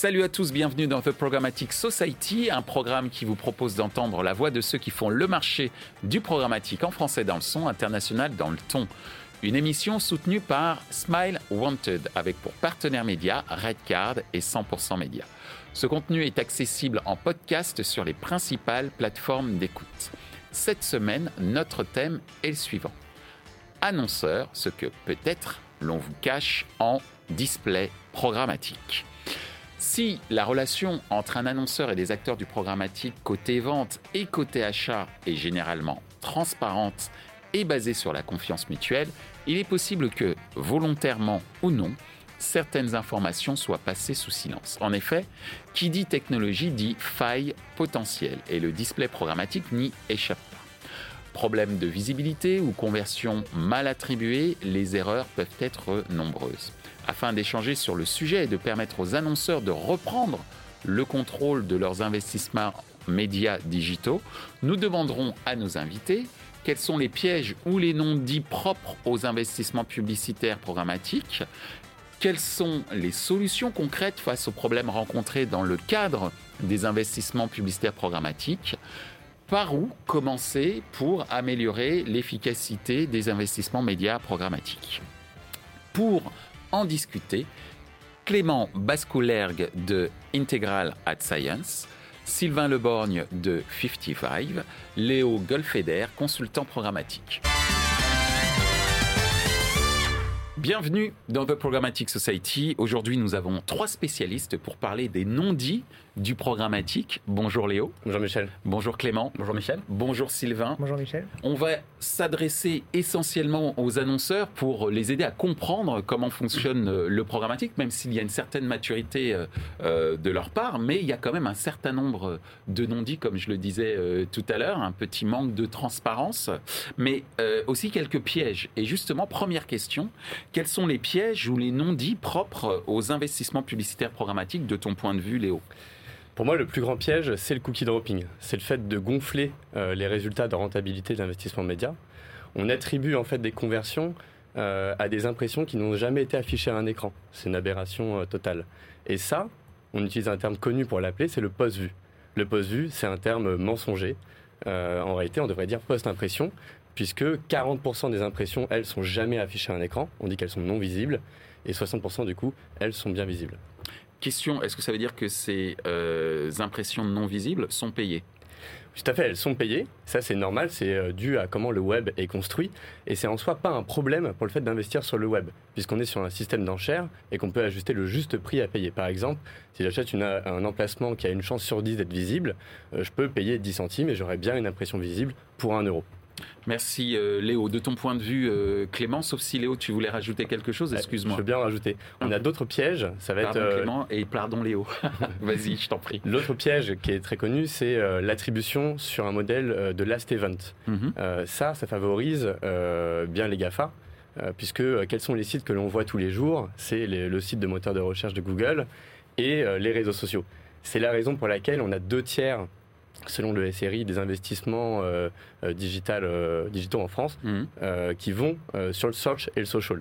Salut à tous, bienvenue dans The Programmatic Society, un programme qui vous propose d'entendre la voix de ceux qui font le marché du programmatique en français dans le son, international dans le ton. Une émission soutenue par Smile Wanted avec pour partenaire média Redcard et 100% Média. Ce contenu est accessible en podcast sur les principales plateformes d'écoute. Cette semaine, notre thème est le suivant. Annonceur, ce que peut-être l'on vous cache en display programmatique. Si la relation entre un annonceur et des acteurs du programmatique côté vente et côté achat est généralement transparente et basée sur la confiance mutuelle, il est possible que, volontairement ou non, certaines informations soient passées sous silence. En effet, qui dit technologie dit faille potentielle et le display programmatique n'y échappe. Problème de visibilité ou conversion mal attribuée, les erreurs peuvent être nombreuses. Afin d'échanger sur le sujet et de permettre aux annonceurs de reprendre le contrôle de leurs investissements médias digitaux, nous demanderons à nos invités quels sont les pièges ou les noms dits propres aux investissements publicitaires programmatiques, quelles sont les solutions concrètes face aux problèmes rencontrés dans le cadre des investissements publicitaires programmatiques, par où commencer pour améliorer l'efficacité des investissements médias programmatiques. Pour en discuter, Clément Bascoulergue de Integral at Science, Sylvain Leborgne de 55, Léo Golfeder, consultant programmatique. Bienvenue dans The Programmatic Society. Aujourd'hui, nous avons trois spécialistes pour parler des non-dits du programmatique. Bonjour Léo. Bonjour Michel. Bonjour Clément. Bonjour Michel. Bonjour Sylvain. Bonjour Michel. On va s'adresser essentiellement aux annonceurs pour les aider à comprendre comment fonctionne euh, le programmatique, même s'il y a une certaine maturité euh, euh, de leur part, mais il y a quand même un certain nombre de non-dits, comme je le disais tout à l'heure, un petit manque de transparence, mais aussi quelques pièges. Et justement, première question, quels sont les pièges ou les non-dits propres aux investissements publicitaires programmatiques de ton point de vue, Léo? Pour moi, le plus grand piège, c'est le cookie dropping. C'est le fait de gonfler euh, les résultats de rentabilité de l'investissement média. On attribue en fait des conversions euh, à des impressions qui n'ont jamais été affichées à un écran. C'est une aberration euh, totale. Et ça, on utilise un terme connu pour l'appeler, c'est le post-vue. Le post-vue, c'est un terme mensonger. en réalité, on devrait dire post-impression, puisque 40% des impressions, elles, sont jamais affichées à un écran. On dit qu'elles sont non visibles, et 60% du coup, elles sont bien visibles. Question, est-ce que ça veut dire que ces euh, impressions non visibles sont payées? Tout à fait, elles sont payées. Ça, c'est normal. C'est euh, dû à comment le web est construit. Et c'est en soi pas un problème pour le fait d'investir sur le web, puisqu'on est sur un système d'enchères et qu'on peut ajuster le juste prix à payer. Par exemple, si j'achète un emplacement qui a une chance sur 10 d'être visible, euh, je peux payer 10 centimes et j'aurai bien une impression visible pour 1 euro. Merci euh, Léo. De ton point de vue, euh, Clément, sauf si Léo, tu voulais rajouter quelque chose, excuse-moi. Je veux bien rajouter. On a d'autres pièges. Ça va pardon être, euh, Clément et pardon Léo. Vas-y, je t'en prie. L'autre piège qui est très connu, c'est l'attribution sur un modèle de last event. Mhm. ça, ça favorise bien les GAFA. puisque quels sont les sites que l'on voit tous les jours? C'est le site de moteur de recherche de Google et les réseaux sociaux. C'est la raison pour laquelle on a deux tiers selon le SRI, des investissements euh, euh, digital, euh, digitaux en France mhm. qui vont sur le search et le social.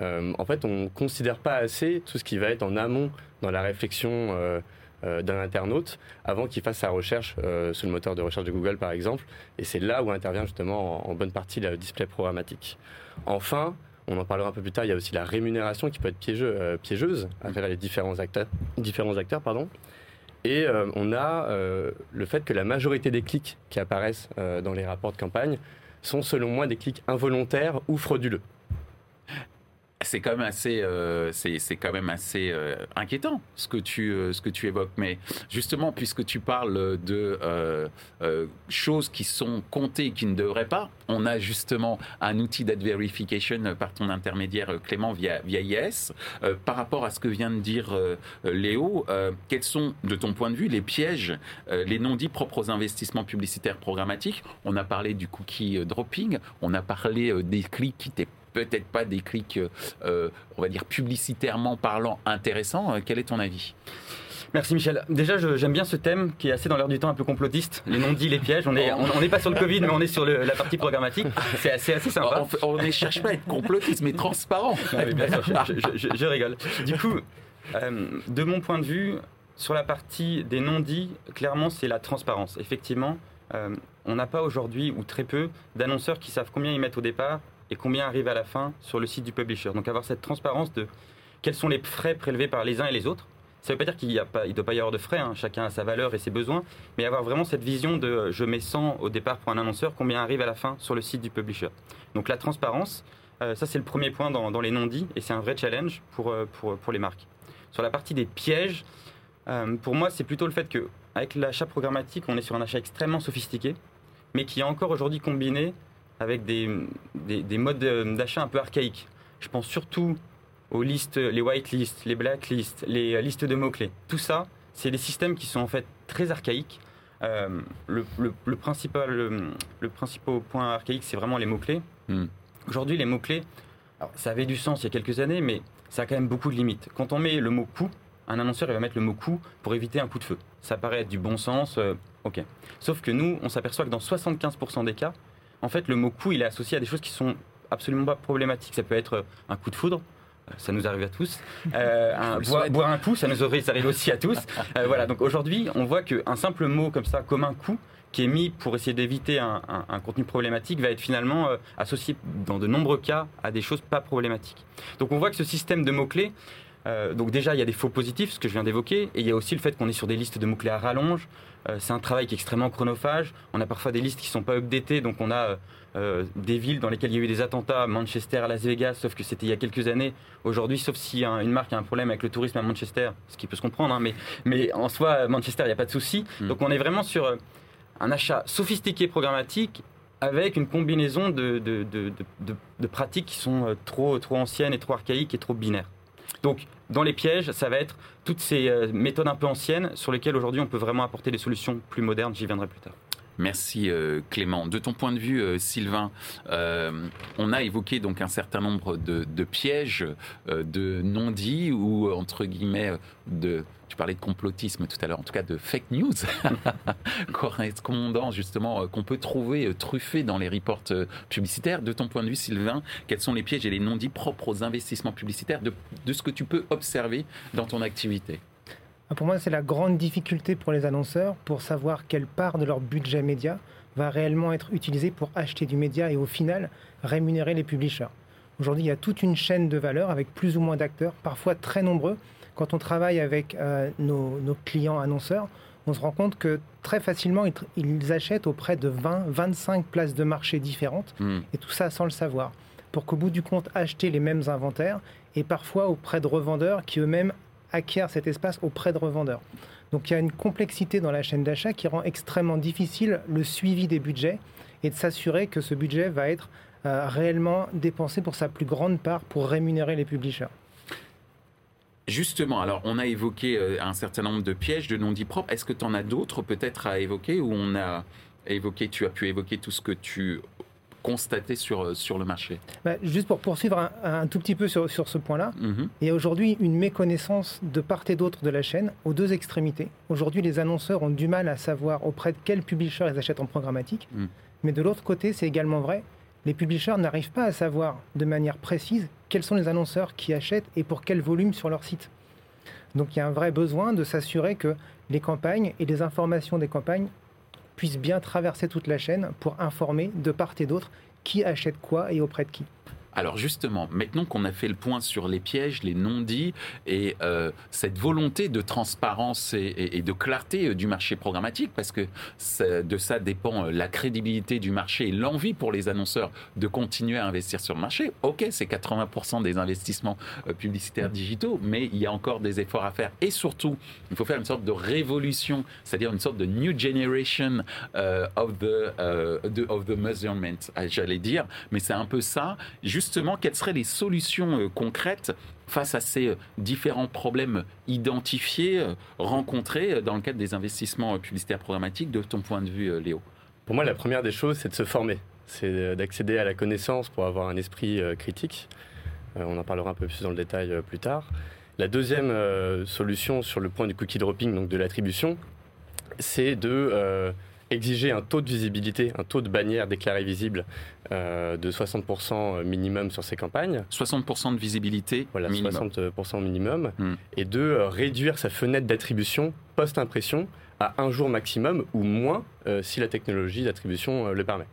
en fait, on ne considère pas assez tout ce qui va être en amont dans la réflexion d'un internaute avant qu'il fasse sa recherche sur le moteur de recherche de Google, par exemple. Et c'est là où intervient justement en, bonne partie le display programmatique. Enfin, on en parlera un peu plus tard, il y a aussi la rémunération qui peut être piégeuse à travers les différents acteurs. Différents acteurs pardon. Et euh, on a euh, le fait que la majorité des clics qui apparaissent euh, dans les rapports de campagne sont selon moi des clics involontaires ou frauduleux c'est quand même assez, euh, c'est quand même assez euh, inquiétant ce que tu, euh, ce que tu évoques. Mais justement, puisque tu parles de choses qui sont comptées qui ne devraient pas, on a justement un outil d'ad verification par ton intermédiaire Clément via via IS. par rapport à ce que vient de dire Léo, quels sont, de ton point de vue, les pièges, les non-dits propres aux investissements publicitaires programmatiques? On a parlé du cookie dropping, on a parlé des clics qui étaient peut-être pas des clics, euh, on va dire publicitairement parlant, intéressants. Euh, quel est ton avis? Merci Michel. Déjà, j'aime bien ce thème qui est assez dans l'heure du temps un peu complotiste. Les non-dits, les pièges. On n'est on, pas sur le Covid, mais on est sur la partie programmatique. C'est assez, assez sympa. On ne cherche pas à être complotiste, mais transparent. je, rigole. Du coup, De mon point de vue, sur la partie des non-dits, clairement, c'est la transparence. Effectivement, on n'a pas aujourd'hui, ou très peu, d'annonceurs qui savent combien ils mettent au départ et combien arrive à la fin sur le site du publisher. Donc avoir cette transparence de quels sont les frais prélevés par les uns et les autres. Ça ne veut pas dire qu'il ne doit pas y avoir de frais, hein. chacun a sa valeur et ses besoins, mais avoir vraiment cette vision de je mets 100 au départ pour un annonceur, combien arrive à la fin sur le site du publisher. Donc la transparence, euh, ça c'est le premier point dans, les non-dits et c'est un vrai challenge pour, euh, les marques. Sur la partie des pièges, euh, pour moi c'est plutôt le fait qu'avec l'achat programmatique, on est sur un achat extrêmement sophistiqué, mais qui est encore aujourd'hui combiné avec des, des, modes d'achat un peu archaïques. Je pense surtout aux listes, les whitelists, les blacklists, les listes de mots-clés. Tout ça, c'est des systèmes qui sont en fait très archaïques. Euh, le, le, principal, le, principal point archaïque, c'est vraiment les mots-clés. Hmm. Aujourd'hui, les mots-clés, ça avait du sens il y a quelques années, mais ça a quand même beaucoup de limites. Quand on met le mot coût, un annonceur il va mettre le mot coût pour éviter un coup de feu. Ça paraît être du bon sens, euh, ok. Sauf que nous, on s'aperçoit que dans 75% des cas, en fait, le mot coup, il est associé à des choses qui sont absolument pas problématiques. Ça peut être un coup de foudre, euh, ça nous arrive à tous. Euh, un, boire, un coup, ça nous arrive, arrive aussi à tous. Euh, voilà, donc aujourd'hui, on voit qu'un simple mot comme ça, comme un coup, qui est mis pour essayer d'éviter un, contenu problématique, va être finalement associé dans de nombreux cas à des choses pas problématiques. Donc on voit que ce système de mots-clés, donc déjà, il y a des faux positifs, ce que je viens d'évoquer, et il y a aussi le fait qu'on est sur des listes de mots-clés à rallonge. Euh, c'est un travail qui est extrêmement chronophage. On a parfois des listes qui ne sont pas updatées, donc on a euh, des villes dans lesquelles il y a eu des attentats, Manchester, Las Vegas, sauf que c'était il y a quelques années. Aujourd'hui, sauf si une marque a un problème avec le tourisme à Manchester, ce qui peut se comprendre, hein, mais, mais en soi, Manchester, il n'y a pas de souci. Mm. Donc on est vraiment sur euh, un achat sophistiqué programmatique avec une combinaison de, de, de, de, pratiques qui sont trop, trop anciennes et trop archaïques et trop binaires. Donc dans les pièges, ça va être toutes ces euh, méthodes un peu anciennes sur lesquelles aujourd'hui on peut vraiment apporter des solutions plus modernes. J'y viendrai plus tard. Merci euh, Clément. De ton point de vue, euh, Sylvain, on a évoqué donc un certain nombre de, pièges, de non-dits ou entre guillemets de tu parlais de complotisme tout à l'heure, en tout cas de fake news, correspondant justement euh, qu'on peut trouver euh, truffés dans les reports euh, publicitaires. De ton point de vue, Sylvain, quels sont les pièges et les non-dits propres aux investissements publicitaires de, ce que tu peux observer dans ton activité? Pour moi, c'est la grande difficulté pour les annonceurs pour savoir quelle part de leur budget média va réellement être utilisée pour acheter du média et au final rémunérer les publishers. Aujourd'hui, il y a toute une chaîne de valeur avec plus ou moins d'acteurs, parfois très nombreux, quand on travaille avec euh, nos, clients annonceurs, on se rend compte que très facilement, ils, achètent auprès de 20, 25 places de marché différentes, hmm. et tout ça sans le savoir, pour qu'au bout du compte, acheter les mêmes inventaires, et parfois auprès de revendeurs qui eux-mêmes acquièrent cet espace auprès de revendeurs. Donc il y a une complexité dans la chaîne d'achat qui rend extrêmement difficile le suivi des budgets et de s'assurer que ce budget va être euh, réellement dépensé pour sa plus grande part pour rémunérer les publishers. Justement, alors on a évoqué euh, un certain nombre de pièges de non-dits propres. Est-ce que tu en as d'autres peut-être à évoquer ou on a évoqué, tu as pu évoquer tout ce que tu constatais sur, euh, sur le marché bah, Juste pour poursuivre un, tout petit peu sur, sur ce point-là, mhm. il y a aujourd'hui une méconnaissance de part et d'autre de la chaîne aux deux extrémités. Aujourd'hui, les annonceurs ont du mal à savoir auprès de quel publisher ils achètent en programmatique. Mhm. Mais de l'autre côté, c'est également vrai, les publishers n'arrivent pas à savoir de manière précise quels sont les annonceurs qui achètent et pour quel volume sur leur site. Donc il y a un vrai besoin de s'assurer que les campagnes et les informations des campagnes puissent bien traverser toute la chaîne pour informer de part et d'autre qui achète quoi et auprès de qui. Alors justement, maintenant qu'on a fait le point sur les pièges, les non-dits et euh, cette volonté de transparence et, de clarté euh, du marché programmatique, parce que de ça dépend euh, la crédibilité du marché et l'envie pour les annonceurs de continuer à investir sur le marché. Ok, c'est 80% des investissements publicitaires digitaux, mais il y a encore des efforts à faire. Et surtout, il faut faire une sorte de révolution, c'est-à-dire une sorte de new generation of the of the measurement, j'allais dire. Mais c'est un peu ça. Justement, quelles seraient les solutions euh, concrètes face à ces euh, différents problèmes identifiés, euh, rencontrés dans le cadre des investissements publicitaires programmatiques, de ton point de vue, Léo? Pour moi, la première des choses, c'est de se former, c'est d'accéder à la connaissance pour avoir un esprit critique. On en parlera un peu plus dans le détail plus tard. La deuxième solution sur le point du cookie dropping, donc de l'attribution, c'est de exiger un taux de visibilité, un taux de bannière déclarée visible euh, de 60% minimum sur ses campagnes. 60% de visibilité voilà, minimum. 60% minimum. Hmm. Et de euh, réduire sa fenêtre d'attribution post-impression à un jour maximum ou moins euh, si la technologie d'attribution le permet.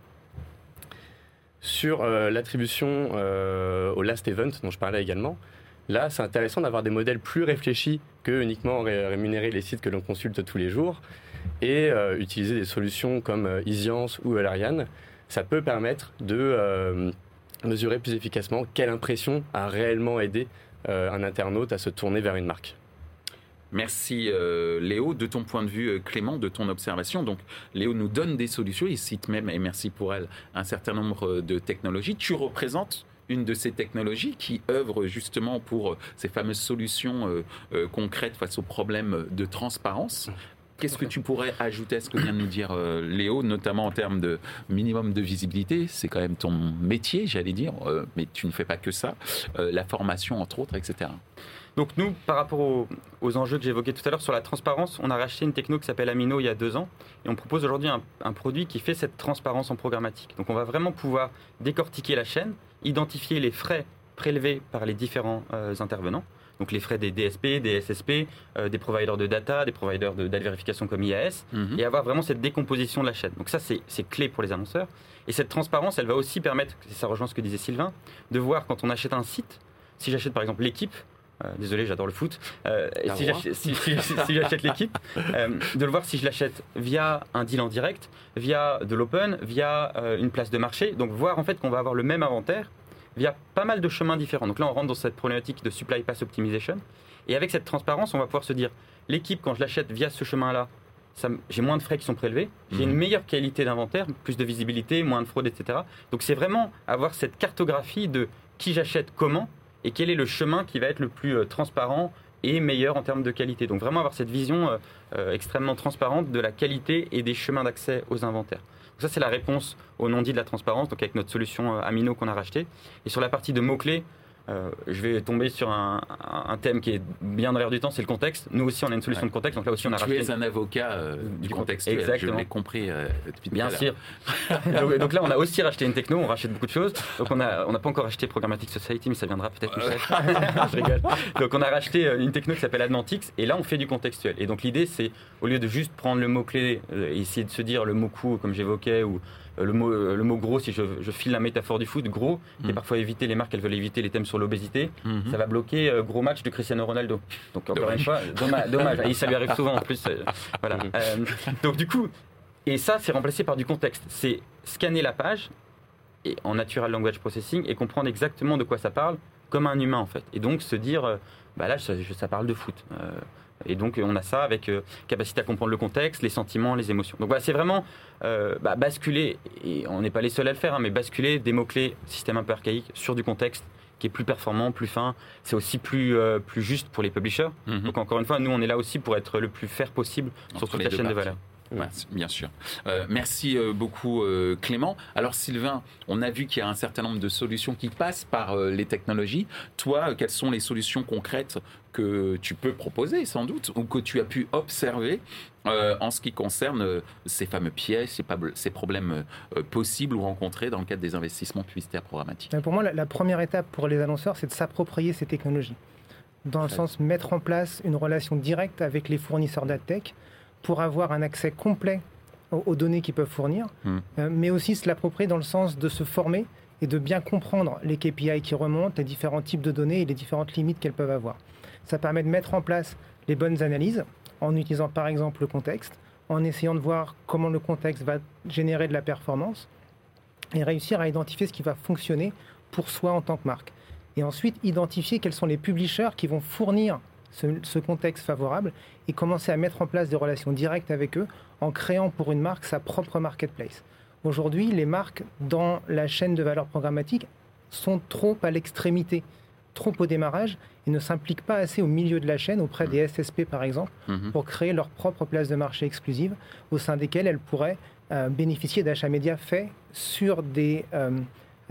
Sur l'attribution au last event dont je parlais également, là c'est intéressant d'avoir des modèles plus réfléchis que uniquement rémunérer les sites que l'on consulte tous les jours et euh, utiliser des solutions comme euh, Isiance ou Alarian, ça peut permettre de euh, mesurer plus efficacement quelle impression a réellement aidé un internaute à se tourner vers une marque. Merci Léo. De ton point de vue, Clément, de ton observation, donc Léo nous donne des solutions, il cite même, et merci pour elle, un certain nombre de technologies. Tu représentes une de ces technologies qui œuvre justement pour ces fameuses solutions concrètes face aux problèmes de transparence. Qu'est-ce que tu pourrais ajouter à ce que vient de nous dire euh, Léo, notamment en termes de minimum de visibilité? C'est quand même ton métier, j'allais dire, euh, mais tu ne fais pas que ça. Euh, la formation, entre autres, etc. Donc nous, par rapport aux, enjeux que j'évoquais tout à l'heure sur la transparence, on a racheté une techno qui s'appelle Amino il y a deux ans et on propose aujourd'hui un, un, produit qui fait cette transparence en programmatique. Donc on va vraiment pouvoir décortiquer la chaîne, identifier les frais prélevés par les différents intervenants donc les frais des DSP, des SSP, euh, des providers de data, des providers de data vérification comme IAS, mhm. et avoir vraiment cette décomposition de la chaîne. Donc ça, c'est clé pour les annonceurs. Et cette transparence, elle va aussi permettre, et ça rejoint ce que disait Sylvain, de voir quand on achète un site, si j'achète par exemple l'équipe, euh, désolé, j'adore le foot. Euh, si j'achète l'équipe, de le voir si je l'achète via un deal en direct, via de l'open, via une place de marché. Donc voir en fait qu'on va avoir le même inventaire, via pas mal de chemins différents. Donc là, on rentre dans cette problématique de supply pass optimization. Et avec cette transparence, on va pouvoir se dire, l'équipe, quand je l'achète via ce chemin-là, j'ai moins de frais qui sont prélevés, j'ai une mhm. meilleure qualité d'inventaire, plus de visibilité, moins de fraude, etc. Donc c'est vraiment avoir cette cartographie de qui j'achète comment et quel est le chemin qui va être le plus euh, transparent et meilleur en termes de qualité. Donc vraiment avoir cette vision euh, euh, extrêmement transparente de la qualité et des chemins d'accès aux inventaires ça, c'est la réponse au non-dit de la transparence, donc avec notre solution euh, Amino qu'on a racheté. Et sur la partie de mots-clés, euh, je vais tomber sur un, thème qui est bien dans l'air du temps, c'est le contexte. Nous aussi, on a une solution de contexte. Donc là aussi, on a tu es un avocat euh, du contexte. Exactement. Je l'ai compris depuis Bien sûr. donc, là, on a aussi racheté une techno. On rachète beaucoup de choses. Donc on n'a on pas encore acheté Programmatic Society, mais ça viendra peut-être. je rigole. Donc on a racheté une techno qui s'appelle Admantix. Et là, on fait du contextuel. Et donc l'idée, c'est au lieu de juste prendre le mot clé, et essayer de se dire le mot coup, comme j'évoquais, ou euh, le mot, euh, le mot gros, si je, file la métaphore du foot, gros, et mm. parfois éviter les marques, elles veulent éviter les thèmes sur l'obésité, mm-hmm. ça va bloquer euh, gros match de Cristiano Ronaldo. Donc encore une fois, dommage, Et ça lui arrive souvent en plus. voilà. Donc du coup, et ça, c'est remplacé par du contexte. C'est scanner la page et, en natural language processing et comprendre exactement de quoi ça parle comme un humain en fait. Et donc se dire, bah là, ça, ça parle de foot. Et donc on a ça avec euh, capacité à comprendre le contexte, les sentiments, les émotions. Donc voilà, c'est vraiment euh, bah, basculer, et on n'est pas les seuls à le faire, hein, mais basculer des mots-clés, système un peu archaïque, sur du contexte qui est plus performant, plus fin. C'est aussi plus, euh, plus juste pour les publishers. Mhm. Donc encore une fois, nous on est là aussi pour être le plus fair possible sur toute la chaîne de valeur bien sûr. Euh, merci euh, beaucoup euh, Clément. Alors Sylvain, on a vu qu'il y a un certain nombre de solutions qui passent par les technologies. Toi, quelles sont les solutions concrètes que tu peux proposer sans doute ou que tu as pu observer en ce qui concerne ces fameux pièges, ces, ces problèmes possibles ou rencontrés dans le cadre des investissements publicitaires programmatiques? Pour moi, la, première étape pour les annonceurs, c'est de s'approprier ces technologies. Dans le sens mettre en place une relation directe avec les fournisseurs d'adtech pour avoir un accès complet aux, données qu'ils peuvent fournir, hmm. euh, mais aussi se l'approprier dans le sens de se former et de bien comprendre les KPI qui remontent, les différents types de données et les différentes limites qu'elles peuvent avoir. Ça permet de mettre en place les bonnes analyses en utilisant par exemple le contexte, en essayant de voir comment le contexte va générer de la performance et réussir à identifier ce qui va fonctionner pour soi en tant que marque. Et ensuite, identifier quels sont les publishers qui vont fournir ce, contexte favorable et commencer à mettre en place des relations directes avec eux en créant pour une marque sa propre marketplace. Aujourd'hui, les marques dans la chaîne de valeur programmatique sont trop à l'extrémité, trop au démarrage et ne s'impliquent pas assez au milieu de la chaîne auprès des SSP par exemple mhm. pour créer leur propre place de marché exclusive au sein desquelles elles pourraient euh, bénéficier d'achats médias faits sur des euh,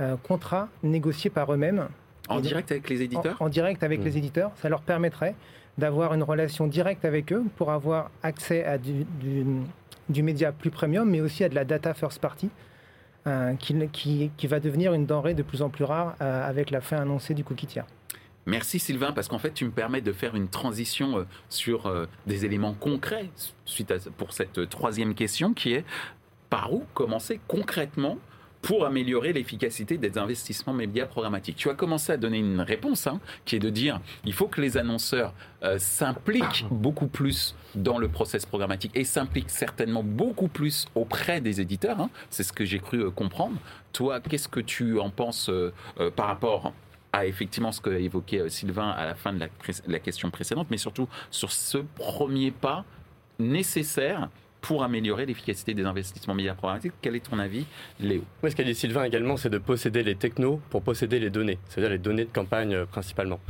euh, contrats négociés par eux-mêmes en direct avec les éditeurs en, direct avec les mmh. éditeurs. Ça leur permettrait d'avoir une relation directe avec eux pour avoir accès à du, du média plus premium, mais aussi à de la data first party, qui, qui, va devenir une denrée de plus en plus rare avec la fin annoncée du cookie tiers. Merci Sylvain, parce qu'en fait, tu me permets de faire une transition sur des éléments concrets suite à, pour cette troisième question qui est par où commencer concrètement pour améliorer l'efficacité des investissements médias programmatiques. Tu as commencé à donner une réponse, hein, qui est de dire il faut que les annonceurs euh, s'impliquent beaucoup plus dans le process programmatique et s'impliquent certainement beaucoup plus auprès des éditeurs. Hein. C'est ce que j'ai cru euh, comprendre. Toi, qu'est-ce que tu en penses euh, par rapport à effectivement ce qu'a évoqué Sylvain à la fin de la question précédente, mais surtout sur ce premier pas nécessaire pour améliorer l'efficacité des investissements médias programmatiques. Quel est ton avis, Léo? Ce qu'a dit Sylvain également, c'est de posséder les technos pour posséder les données, c'est-à-dire les données de campagne euh, principalement.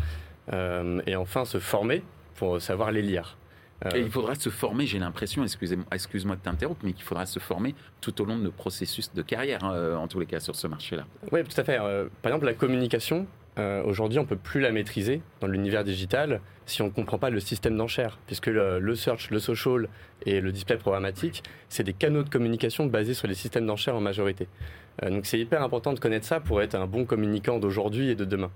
Euh, et enfin, se former pour savoir les lire. Euh, et il faudra se former, j'ai l'impression, excusez-moi excuse de t'interrompre, mais qu'il faudra se former tout au long de nos processus de carrière, en tous les cas, sur ce marché-là. Oui, tout à fait. par exemple, la communication, euh, aujourd'hui, on ne peut plus la maîtriser dans l'univers digital si on ne comprend pas le système d'enchères, puisque le, search, le social et le display programmatique, c'est des canaux de communication basés sur les systèmes d'enchères en majorité. Euh, donc c'est hyper important de connaître ça pour être un bon communicant d'aujourd'hui et de demain.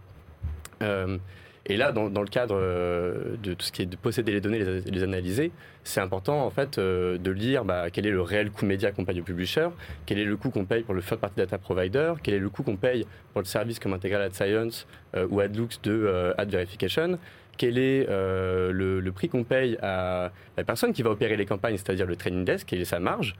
Euh, et là, dans, le cadre euh, de tout ce qui est de posséder les données, les, les analyser, c'est important en fait euh, de lire bah, quel est le réel coût média qu'on paye au publisher, quel est le coût qu'on paye pour le third party data provider, quel est le coût qu'on paye pour le service comme Integral Ad Science euh, ou AdLooks de Ad Verification, quel est le, prix qu'on paye à la personne qui va opérer les campagnes, c'est-à-dire le training desk, quelle est sa marge.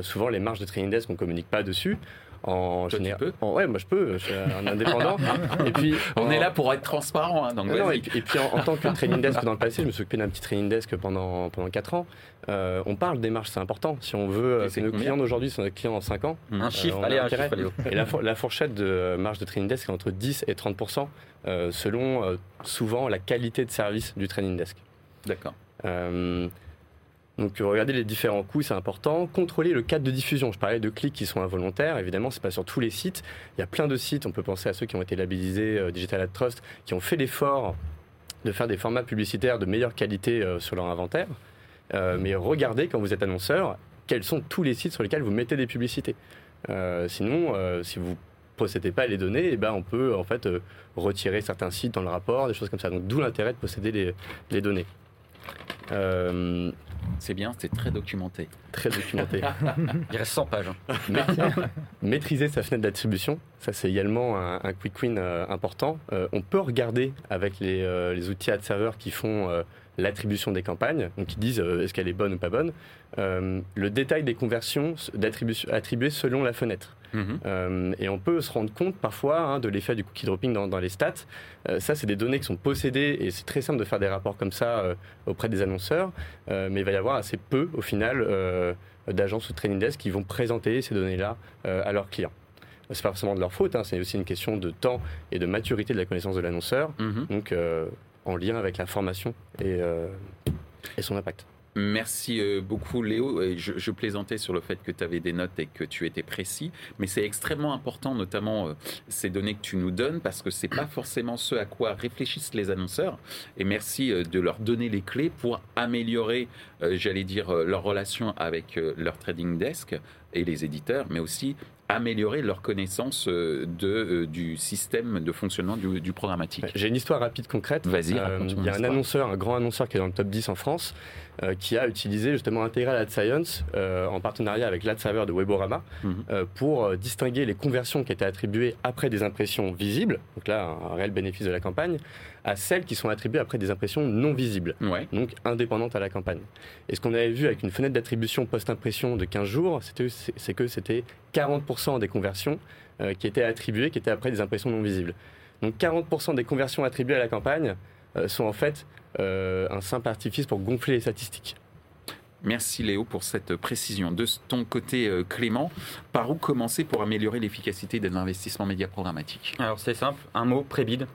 souvent, les marges de training desk, on ne communique pas dessus en général. ouais, moi je peux, je suis un indépendant. et puis, on est là pour être transparent. Hein, donc et, puis en, tant que training desk dans le passé, je me suis occupé d'un petit training desk pendant, pendant 4 ans. Euh, on parle des marges, c'est important. Si on veut, euh, c'est nos clients d'aujourd'hui sont nos clients en 5 ans. Un euh, chiffre, allez, un chiffre, Et la, fourchette de marge de training desk est entre 10 et 30 selon souvent la qualité de service du training desk. D'accord. Donc regardez les différents coûts, c'est important. Contrôler le cadre de diffusion. Je parlais de clics qui sont involontaires. Évidemment, c'est pas sur tous les sites. Il y a plein de sites. On peut penser à ceux qui ont été labellisés euh, Digital Ad Trust, qui ont fait l'effort de faire des formats publicitaires de meilleure qualité euh, sur leur inventaire. Euh, mais regardez quand vous êtes annonceur, quels sont tous les sites sur lesquels vous mettez des publicités. sinon, si vous possédez pas les données, eh ben on peut en fait retirer certains sites dans le rapport, des choses comme ça. Donc d'où l'intérêt de posséder les données. C'est bien, c'est très documenté. Très documenté. Il reste 100 pages. Hein. Maîtriser sa fenêtre d'attribution, ça c'est également un, quick win euh, important. Euh, on peut regarder avec les, euh, les outils ad server qui font l'attribution des campagnes, donc qui disent est-ce qu'elle est bonne ou pas bonne, le détail des conversions attribuées selon la fenêtre. Mhm. Euh, et on peut se rendre compte parfois hein, de l'effet du cookie dropping dans, les stats. Euh, ça, c'est des données qui sont possédées et c'est très simple de faire des rapports comme ça euh, auprès des annonceurs. mais il va y avoir assez peu, au final, d'agences ou de training desk qui vont présenter ces données-là à leurs clients. C'est pas forcément de leur faute, hein, c'est aussi une question de temps et de maturité de la connaissance de l'annonceur, mhm. donc en lien avec la formation et son impact. Merci euh, beaucoup Léo. Je, plaisantais sur le fait que tu avais des notes et que tu étais précis, mais c'est extrêmement important, notamment euh, ces données que tu nous donnes, parce que c'est pas forcément ce à quoi réfléchissent les annonceurs. Et merci euh, de leur donner les clés pour améliorer, j'allais dire, leur relation avec leur trading desk et les éditeurs, mais aussi améliorer leur connaissance euh, de, euh, du système de fonctionnement du, programmatique. J'ai une histoire rapide concrète. Vas-y, euh, Il y a un annonceur, un grand annonceur qui est dans le top 10 en France, qui a utilisé justement Integral Ad Science en partenariat avec l'ad server de Weborama mhm. pour distinguer les conversions qui étaient attribuées après des impressions visibles, donc là un réel bénéfice de la campagne, à celles qui sont attribuées après des impressions non visibles, donc indépendantes à la campagne. Et ce qu'on avait vu avec une fenêtre d'attribution post-impression de 15 jours, c'est que c'était 40% des conversions euh, qui étaient attribuées, qui étaient après des impressions non visibles. Donc 40% des conversions attribuées à la campagne euh, sont en fait euh, un simple artifice pour gonfler les statistiques. Merci Léo pour cette précision. De ton côté, Clément, par où commencer pour améliorer l'efficacité des investissements médias programmatiques? Alors c'est simple, un mot, prébide.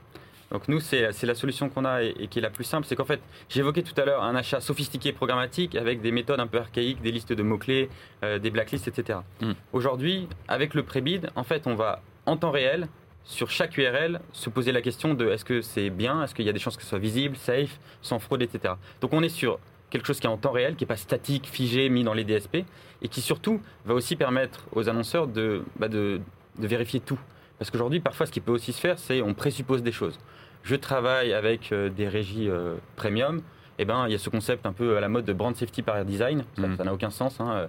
Donc nous, c'est la solution qu'on a et, qui est la plus simple. C'est qu'en fait, j'évoquais tout à l'heure un achat sophistiqué programmatique avec des méthodes un peu archaïques, des listes de mots-clés, euh, des blacklists, etc. Mm. Aujourd'hui, avec le prébid, en fait, on va en temps réel sur chaque URL se poser la question de est-ce que c'est bien, est-ce qu'il y a des chances que ce soit visible, safe, sans fraude, etc. Donc on est sur quelque chose qui est en temps réel, qui n'est pas statique, figé, mis dans les DSP, et qui surtout va aussi permettre aux annonceurs de, bah, de, de vérifier tout. Parce qu'aujourd'hui, parfois, ce qui peut aussi se faire, c'est on présuppose des choses. Je travaille avec euh, des régies euh, premium, eh ben, il y a ce concept un peu à la mode de brand safety par design. Mm. Ça n'a aucun sens. Hein.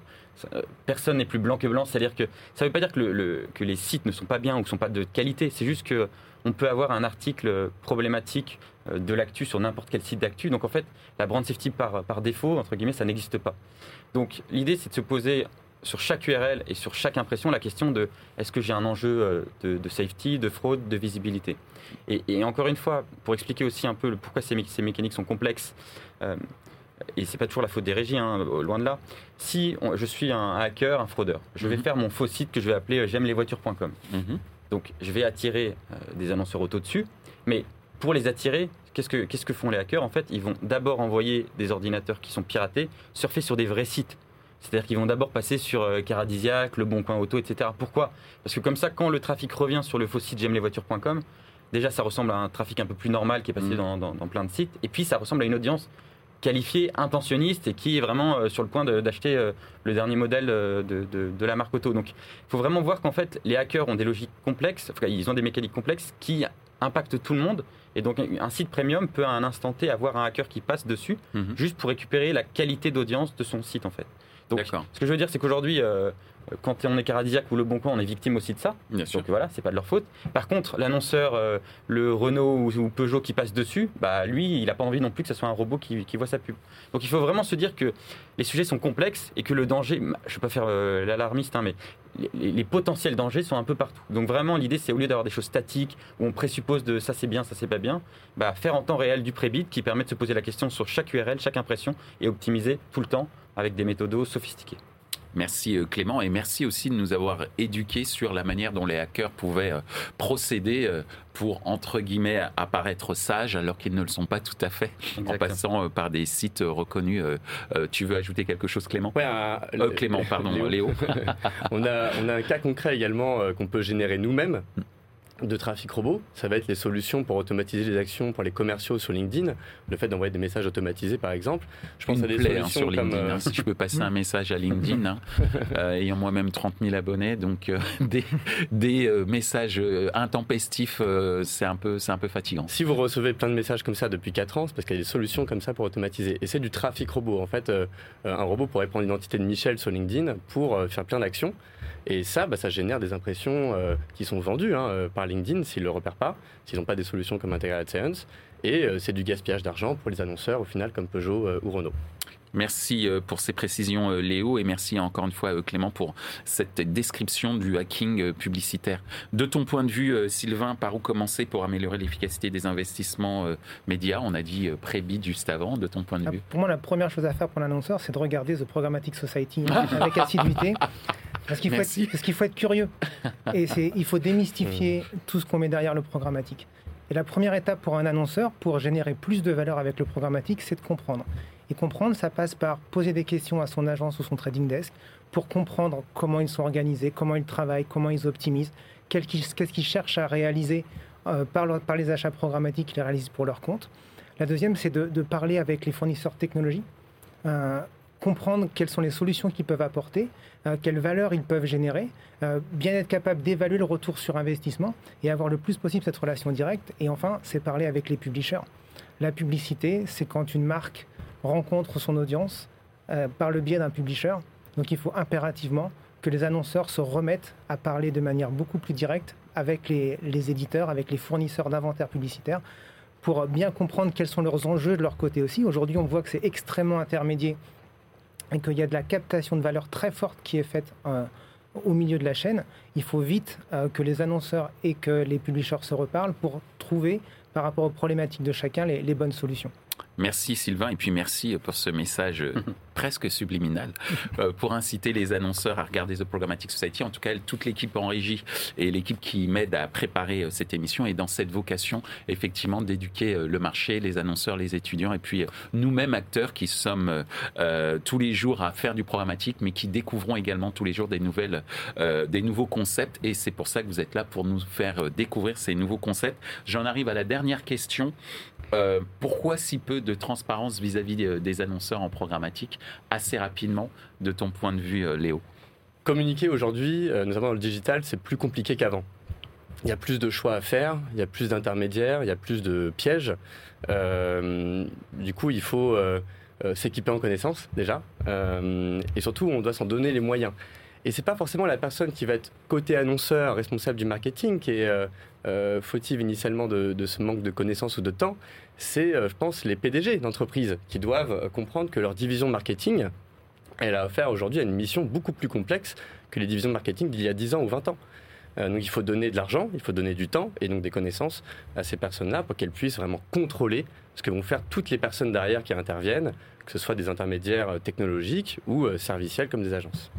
Euh, personne n'est plus blanc que blanc. C'est-à-dire que ça ne veut pas dire que, le, que, les sites ne sont pas bien ou ne sont pas de qualité. C'est juste que on peut avoir un article problématique de l'actu sur n'importe quel site d'actu. Donc en fait, la brand safety par, par défaut, entre guillemets, ça n'existe pas. Donc l'idée, c'est de se poser sur chaque URL et sur chaque impression la question de est-ce que j'ai un enjeu de, de, safety, de fraude, de visibilité? Et, encore une fois, pour expliquer aussi un peu pourquoi ces, ces mécaniques sont complexes, euh, et c'est pas toujours la faute des régies, hein, loin de là. Si je suis un hacker, un fraudeur, je vais mhm. faire mon faux site que je vais appeler euh, j'aime les voitures.com. Mhm. Donc je vais attirer euh, des annonceurs auto dessus, mais pour les attirer, qu'est-ce que, qu'est-ce que font les hackers? En fait, ils vont d'abord envoyer des ordinateurs qui sont piratés, surfer sur des vrais sites. C'est-à-dire qu'ils vont d'abord passer sur euh, Caradisiac, Le Bon Coin Auto, etc. Pourquoi? Parce que comme ça, quand le trafic revient sur le faux site j'aime les voitures.com, déjà ça ressemble à un trafic un peu plus normal qui est passé mmh. dans, plein de sites, et puis ça ressemble à une audience qualifiée, intentionniste et qui est vraiment euh, sur le point d'acheter euh, le dernier modèle de, la marque auto. Donc il faut vraiment voir qu'en fait les hackers ont des logiques complexes, enfin, ils ont des mécaniques complexes qui impactent tout le monde. Et donc un site premium peut à un instant T avoir un hacker qui passe dessus mmh. juste pour récupérer la qualité d'audience de son site en fait. Donc, ce que je veux dire, c'est qu'aujourd'hui, euh, quand on est Caradisiac ou Le Bon Coin, on est victime aussi de ça. Bien Donc voilà, c'est pas de leur faute. Par contre, l'annonceur, euh, le Renault ou, Peugeot qui passe dessus, bah lui, il n'a pas envie non plus que ce soit un robot qui, voit sa pub. Donc il faut vraiment se dire que les sujets sont complexes et que le danger, je ne vais pas faire euh, l'alarmiste, hein, mais les, potentiels dangers sont un peu partout. Donc vraiment, l'idée, c'est au lieu d'avoir des choses statiques où on présuppose de ça c'est bien, ça c'est pas bien, bah, faire en temps réel du pré-bit qui permet de se poser la question sur chaque URL, chaque impression et optimiser tout le temps avec des méthodos sophistiqués. Merci euh, Clément et merci aussi de nous avoir éduqués sur la manière dont les hackers pouvaient euh, procéder euh, pour, entre guillemets, apparaître sages alors qu'ils ne le sont pas tout à fait en passant par des sites reconnus. Tu veux ajouter quelque chose Clément? Clément, pardon, Léo. on, a, on a un cas concret également qu'on peut générer nous-mêmes de trafic robot, ça va être les solutions pour automatiser les actions pour les commerciaux sur LinkedIn, le fait d'envoyer des messages automatisés par exemple. Je pense à des hein, solutions sur LinkedIn. Comme, hein, si je peux passer un message à LinkedIn, hein, euh, ayant moi-même 30 000 abonnés, donc euh, des, des euh, messages intempestifs, c'est un peu c'est un peu fatigant. Si vous recevez plein de messages comme ça depuis 4 ans, c'est parce qu'il y a des solutions comme ça pour automatiser. Et c'est du trafic robot. En fait, un robot pourrait prendre l'identité de Michel sur LinkedIn pour faire plein d'actions. Et ça, bah, ça génère des impressions qui sont vendues hein, par LinkedIn s'ils ne le repèrent pas, s'ils n'ont pas des solutions comme Integrated Science. Et euh, c'est du gaspillage d'argent pour les annonceurs, au final, comme Peugeot euh, ou Renault. Merci euh, pour ces précisions Léo et merci encore une fois Clément pour cette description du hacking publicitaire. De ton point de vue Sylvain, par où commencer pour améliorer l'efficacité des investissements médias? On a dit pré-bid juste avant, de ton point de ah, vue. Pour moi la première chose à faire pour l'annonceur c'est de regarder The Programmatic Society avec assiduité. Parce qu'il faut, être, faut être curieux. Et il faut démystifier hmm. tout ce qu'on met derrière le programmatique. Et la première étape pour un annonceur, pour générer plus de valeur avec le programmatique, c'est de comprendre. Et comprendre, ça passe par poser des questions à son agence ou son trading desk pour comprendre comment ils sont organisés, comment ils travaillent, comment ils optimisent, qu'est-ce qu'ils cherchent à réaliser euh, par, les achats programmatiques qu'ils réalisent pour leur compte. La deuxième, c'est de, parler avec les fournisseurs de technologie, euh, comprendre quelles sont les solutions qu'ils peuvent apporter, euh, quelle valeur ils peuvent générer, bien être capable d'évaluer le retour sur investissement et avoir le plus possible cette relation directe. Et enfin, c'est parler avec les publishers. La publicité, c'est quand une marque rencontre son audience euh, par le biais d'un publisher. Donc il faut impérativement que les annonceurs se remettent à parler de manière beaucoup plus directe avec les, éditeurs, avec les fournisseurs d'inventaire publicitaire, pour bien comprendre quels sont leurs enjeux de leur côté aussi. Aujourd'hui, on voit que c'est extrêmement intermédié et qu'il y a de la captation de valeur très forte qui est faite euh, au milieu de la chaîne, il faut vite euh, que les annonceurs et que les publishers se reparlent pour trouver, par rapport aux problématiques de chacun, les bonnes solutions. Merci Sylvain et puis merci pour ce message presque subliminal euh, pour inciter les annonceurs à regarder The Programmatic Society. En tout cas, toute l'équipe en régie et l'équipe qui m'aide à préparer euh, cette émission est dans cette vocation, effectivement, d'éduquer euh, le marché, les annonceurs, les étudiants et puis nous-mêmes acteurs qui sommes tous les jours à faire du programmatique, mais qui découvrons également tous les jours des nouvelles, des nouveaux concepts. Et c'est pour ça que vous êtes là pour nous faire découvrir ces nouveaux concepts. J'en arrive à la dernière question. Euh, pourquoi si peu de transparence vis-à-vis des annonceurs en programmatique? Assez rapidement, de ton point de vue, euh, Léo Communiquer aujourd'hui, notamment dans le digital, c'est plus compliqué qu'avant. Il y a plus de choix à faire, il y a plus d'intermédiaires, il y a plus de pièges. du coup, il faut s'équiper en connaissances déjà, et surtout, on doit s'en donner les moyens. Et c'est pas forcément la personne qui va être côté annonceur, responsable du marketing, qui est euh, euh, fautive initialement de, ce manque de connaissances ou de temps. C'est, euh, je pense, les PDG d'entreprise qui doivent comprendre que leur division marketing, elle a affaire aujourd'hui à une mission beaucoup plus complexe que les divisions de marketing d'il y a 10 ans ou 20 ans. donc il faut donner de l'argent, il faut donner du temps et donc des connaissances à ces personnes-là pour qu'elles puissent vraiment contrôler ce que vont faire toutes les personnes derrière qui interviennent, que ce soit des intermédiaires technologiques ou serviciels comme des agences.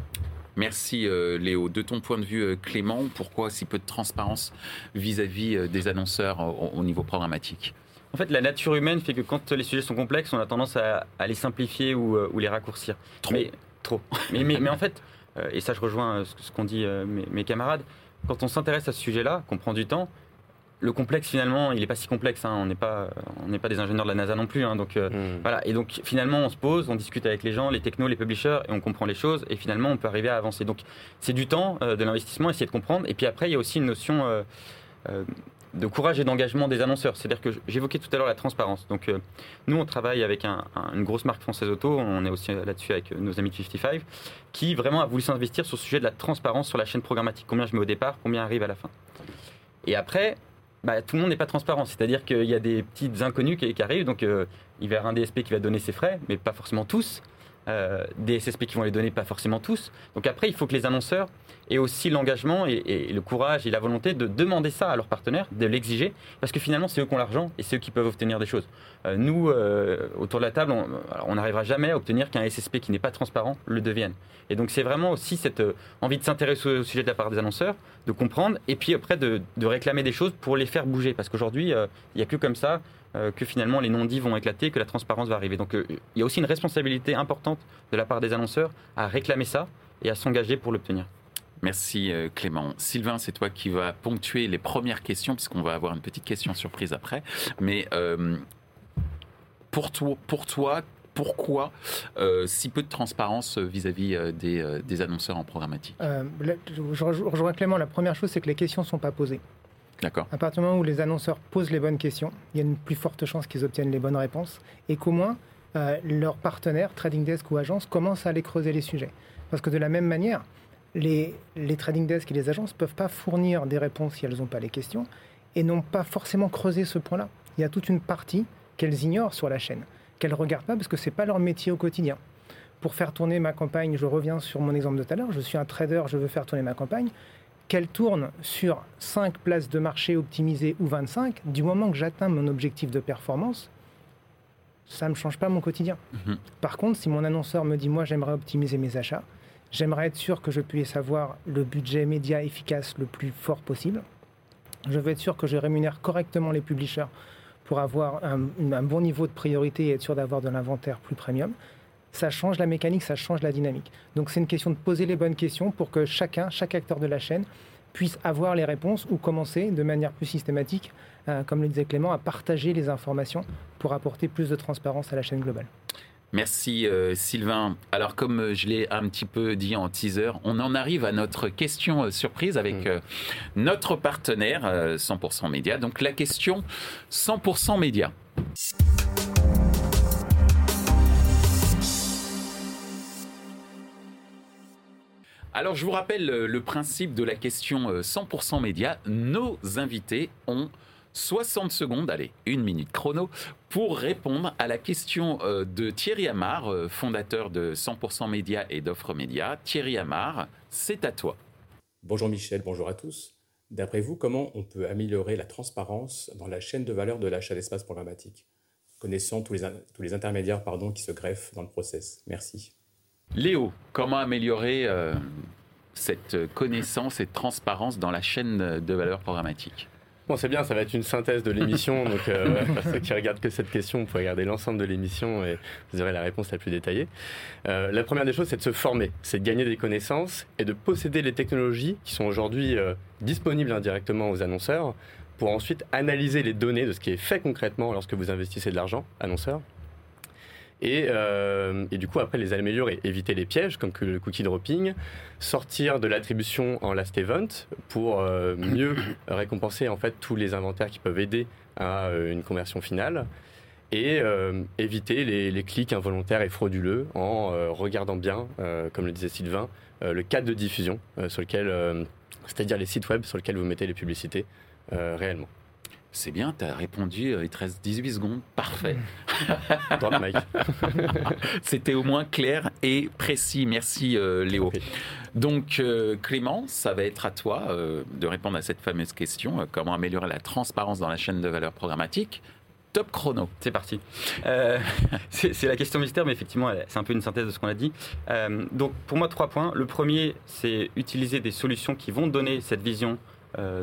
Merci euh, Léo. De ton point de vue, euh, Clément, pourquoi si peu de transparence vis-à-vis euh, des annonceurs au, niveau programmatique? En fait, la nature humaine fait que quand les sujets sont complexes, on a tendance à, les simplifier ou, les raccourcir. Trop. Mais, trop. mais, en fait, et ça je rejoins ce qu'ont dit mes, camarades, quand on s'intéresse à ce sujet-là, qu'on prend du temps, le complexe finalement, il n'est pas si complexe. Hein. On n'est pas, on n'est pas des ingénieurs de la NASA non plus. Hein. donc euh, hmm. voilà. Et donc finalement, on se pose, on discute avec les gens, les technos, les publishers, et on comprend les choses. Et finalement, on peut arriver à avancer. Donc c'est du temps, euh, de l'investissement, essayer de comprendre. Et puis après, il y a aussi une notion euh, de courage et d'engagement des annonceurs. C'est-à-dire que j'évoquais tout à l'heure la transparence. Donc nous, on travaille avec une grosse marque française auto. On est aussi là-dessus avec nos amis de 55, qui vraiment a voulu s'investir sur le sujet de la transparence sur la chaîne programmatique. Combien je mets au départ, combien arrive à la fin. Et après, bah, tout le monde n'est pas transparent. C'est-à-dire qu'il y a des petites inconnues qui, arrivent. Donc, euh, il y avoir un DSP qui va donner ses frais, mais pas forcément tous. Euh, des SSP qui vont les donner, pas forcément tous. Donc après, il faut que les annonceurs aient aussi l'engagement et, le courage et la volonté de demander ça à leurs partenaires, de l'exiger, parce que finalement, c'est eux qui ont l'argent et c'est eux qui peuvent obtenir des choses. Euh, nous, autour de la table, on n'arrivera jamais à obtenir qu'un SSP qui n'est pas transparent le devienne. Et donc c'est vraiment aussi cette envie de s'intéresser au sujet de la part des annonceurs, de comprendre, et puis après de, réclamer des choses pour les faire bouger. Parce qu'aujourd'hui, euh, il n'y a que comme ça euh, que finalement les non-dits vont éclater, que la transparence va arriver. Donc euh, il y a aussi une responsabilité importante de la part des annonceurs à réclamer ça et à s'engager pour l'obtenir. Merci Clément. Sylvain, c'est toi qui vas ponctuer les premières questions, puisqu'on va avoir une petite question surprise après. Mais pour, toi, pour toi, pourquoi euh, si peu de transparence vis-à-vis euh, euh, des, annonceurs en programmatique? Je rejoins Clément. La première chose, c'est que les questions ne sont pas posées. D'accord. À partir du moment où les annonceurs posent les bonnes questions, il y a une plus forte chance qu'ils obtiennent les bonnes réponses et qu'au moins leurs partenaires, trading desk ou agences, commencent à aller creuser les sujets. Parce que de la même manière, les, les trading desks et les agences ne peuvent pas fournir des réponses si elles n'ont pas les questions et n'ont pas forcément creusé ce point-là. Il y a toute une partie qu'elles ignorent sur la chaîne qu'elles ne regardent pas parce que ce n'est pas leur métier au quotidien. Pour faire tourner ma campagne, je reviens sur mon exemple de tout à l'heure, je suis un trader, je veux faire tourner ma campagne, qu'elle tourne sur 5 places de marché optimisées ou 25, du moment que j'atteins mon objectif de performance, ça ne me change pas mon quotidien. Mhm. Par contre, si mon annonceur me dit, moi j'aimerais optimiser mes achats, j'aimerais être sûr que je puisse avoir le budget média efficace le plus fort possible, je veux être sûr que je rémunère correctement les publishers pour avoir un, bon niveau de priorité et être sûr d'avoir de l'inventaire plus premium, ça change la mécanique, ça change la dynamique. Donc c'est une question de poser les bonnes questions pour que chacun, chaque acteur de la chaîne, puisse avoir les réponses ou commencer de manière plus systématique, euh, comme le disait Clément, à partager les informations pour apporter plus de transparence à la chaîne globale. Merci euh, Sylvain. Alors comme euh, je l'ai un petit peu dit en teaser, on en arrive à notre question euh, surprise avec mm. notre partenaire 100% Média. Donc la question 100% Média. Alors je vous rappelle le principe de la question 100% Média. Nos invités ont 60 secondes, allez, une minute chrono, pour répondre à la question euh, de Thierry Amar, euh, fondateur de 100% Média et d'Offre Média. Thierry Amar, c'est à toi. Bonjour Michel, bonjour à tous. D'après vous, comment on peut améliorer la transparence dans la chaîne de valeur de l'achat d'espace programmatique connaissant tous les, tous les intermédiaires pardon, qui se greffent dans le process? Merci. Léo, comment améliorer euh, cette connaissance et transparence dans la chaîne de valeur programmatique? Bon, c'est bien, ça va être une synthèse de l'émission. donc, euh, pour ceux qui regardent que cette question, vous pouvez regarder l'ensemble de l'émission et vous aurez la réponse la plus détaillée. Euh, la première des choses, c'est de se former, c'est de gagner des connaissances et de posséder les technologies qui sont aujourd'hui euh, disponibles indirectement aux annonceurs pour ensuite analyser les données de ce qui est fait concrètement lorsque vous investissez de l'argent, annonceur, euh, et, du coup, après, les améliorer, éviter les pièges comme le cookie dropping, sortir de l'attribution en last event pour euh, mieux récompenser en fait tous les inventaires qui peuvent aider à euh, une conversion finale. Et éviter les, clics involontaires et frauduleux en regardant bien, comme le disait Sylvain, le cadre de diffusion sur lequel, c'est-à-dire les sites web sur lesquels vous mettez les publicités réellement. C'est bien, tu as répondu, euh, il te reste 18 secondes. Parfait. C'était au moins clair et précis. Merci euh, Léo. Donc euh, Clément, ça va être à toi de répondre à cette fameuse question. comment améliorer la transparence dans la chaîne de valeur programmatique Top chrono. C'est parti. c'est la question mystère, mais effectivement, c'est un peu une synthèse de ce qu'on a dit. donc, pour moi, trois points. Le premier, c'est utiliser des solutions qui vont donner cette vision euh,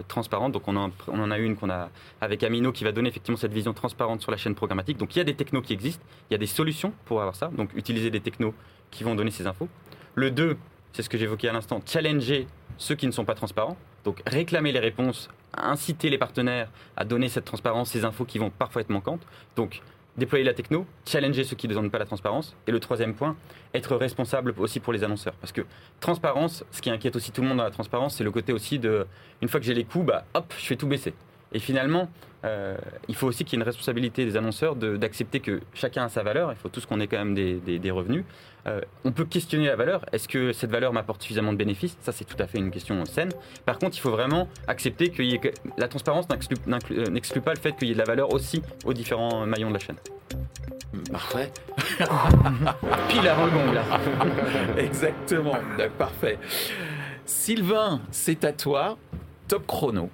transparente. Donc on, en a une qu'on a avec Amino qui va donner effectivement cette vision transparente sur la chaîne programmatique. Donc il y a des technos qui existent, il y a des solutions pour avoir ça. Donc utiliser des technos qui vont donner ces infos. Le 2, c'est ce que j'évoquais à l'instant, challenger ceux qui ne sont pas transparents. Donc réclamer les réponses, inciter les partenaires à donner cette transparence, ces infos qui vont parfois être manquantes. Donc déployer la techno, challenger ceux qui ne donnent pas la transparence. Et le troisième point, être responsable aussi pour les annonceurs. Parce que transparence, ce qui inquiète aussi tout le monde dans la transparence, c'est le côté aussi de, une fois que j'ai les coûts, bah, hop, je fais tout baisser. Et finalement, euh, il faut aussi qu'il y ait une responsabilité des annonceurs d'accepter que chacun a sa valeur. Il faut tous qu'on ait quand même des, revenus. Euh, on peut questionner la valeur. Est-ce que cette valeur m'apporte suffisamment de bénéfices? Ça, c'est tout à fait une question saine. Par contre, il faut vraiment accepter que la transparence euh, n'exclut pas le fait qu'il y ait de la valeur aussi aux différents maillons de la chaîne. Parfait. Pile à rebond, là. Exactement. Parfait. Sylvain, c'est à toi. Top chrono.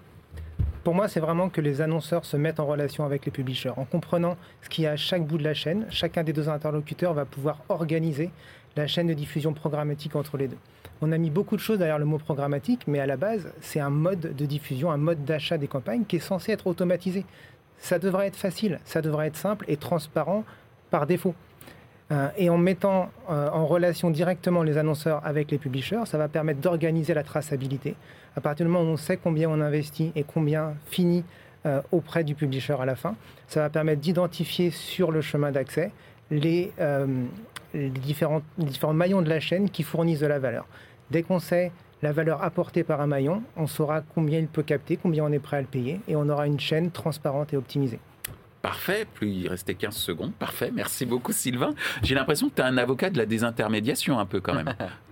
Pour moi, c'est vraiment que les annonceurs se mettent en relation avec les publishers. En comprenant ce qu'il y a à chaque bout de la chaîne, chacun des deux interlocuteurs va pouvoir organiser la chaîne de diffusion programmatique entre les deux. On a mis beaucoup de choses derrière le mot programmatique, mais à la base, c'est un mode de diffusion, un mode d'achat des campagnes qui est censé être automatisé. Ça devrait être facile, ça devrait être simple et transparent par défaut. Euh, et en mettant euh, en relation directement les annonceurs avec les publishers, ça va permettre d'organiser la traçabilité. À partir du moment où on sait combien on investit et combien finit euh, auprès du publisher à la fin, ça va permettre d'identifier sur le chemin d'accès les, les, différents, les différents maillons de la chaîne qui fournissent de la valeur. Dès qu'on sait la valeur apportée par un maillon, on saura combien il peut capter, combien on est prêt à le payer, et on aura une chaîne transparente et optimisée. Parfait, plus il restait 15 secondes. Parfait, merci beaucoup Sylvain. J'ai l'impression que tu es un avocat de la désintermédiation un peu quand même.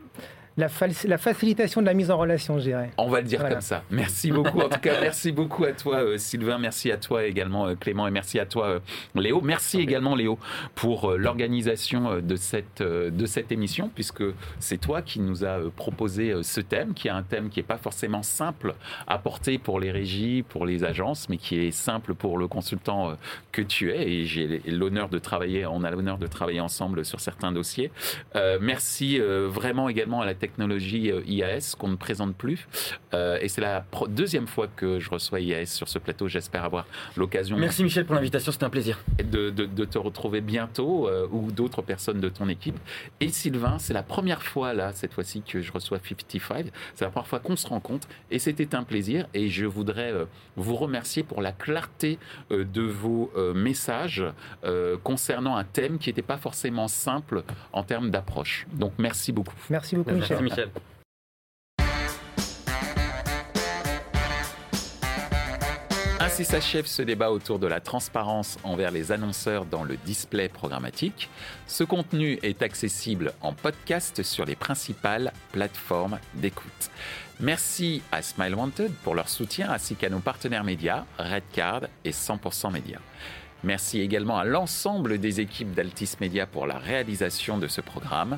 la, la, facilitation de la mise en relation, je dirais. On va le dire comme ça. Merci beaucoup. En tout cas, merci beaucoup à toi, euh, Sylvain. Merci à toi également, euh, Clément. Et merci à toi, euh, Léo. Merci également, Léo, pour l'organisation de cette, de cette émission, puisque c'est toi qui nous as proposé ce thème, qui est un thème qui n'est pas forcément simple à porter pour les régies, pour les agences, mais qui est simple pour le consultant que tu es. Et j'ai l'honneur de travailler, on a l'honneur de travailler ensemble sur certains dossiers. merci vraiment également à la technologie euh, IAS qu'on ne présente plus. Euh, et c'est la deuxième fois que je reçois IAS sur ce plateau. J'espère avoir l'occasion. Merci Michel pour l'invitation, c'était un plaisir. De, de, te retrouver bientôt euh, ou d'autres personnes de ton équipe. Et Sylvain, c'est la première fois là, cette fois-ci, que je reçois 55. C'est la première fois qu'on se rencontre et c'était un plaisir. Et je voudrais vous remercier pour la clarté de vos messages concernant un thème qui n'était pas forcément simple en termes d'approche. Donc merci beaucoup. Merci beaucoup Michel. Michel. Ainsi s'achève ce débat autour de la transparence envers les annonceurs dans le display programmatique. Ce contenu est accessible en podcast sur les principales plateformes d'écoute. Merci à Smile Wanted pour leur soutien ainsi qu'à nos partenaires médias, Redcard et 100% Média. Merci également à l'ensemble des équipes d'Altis Media pour la réalisation de ce programme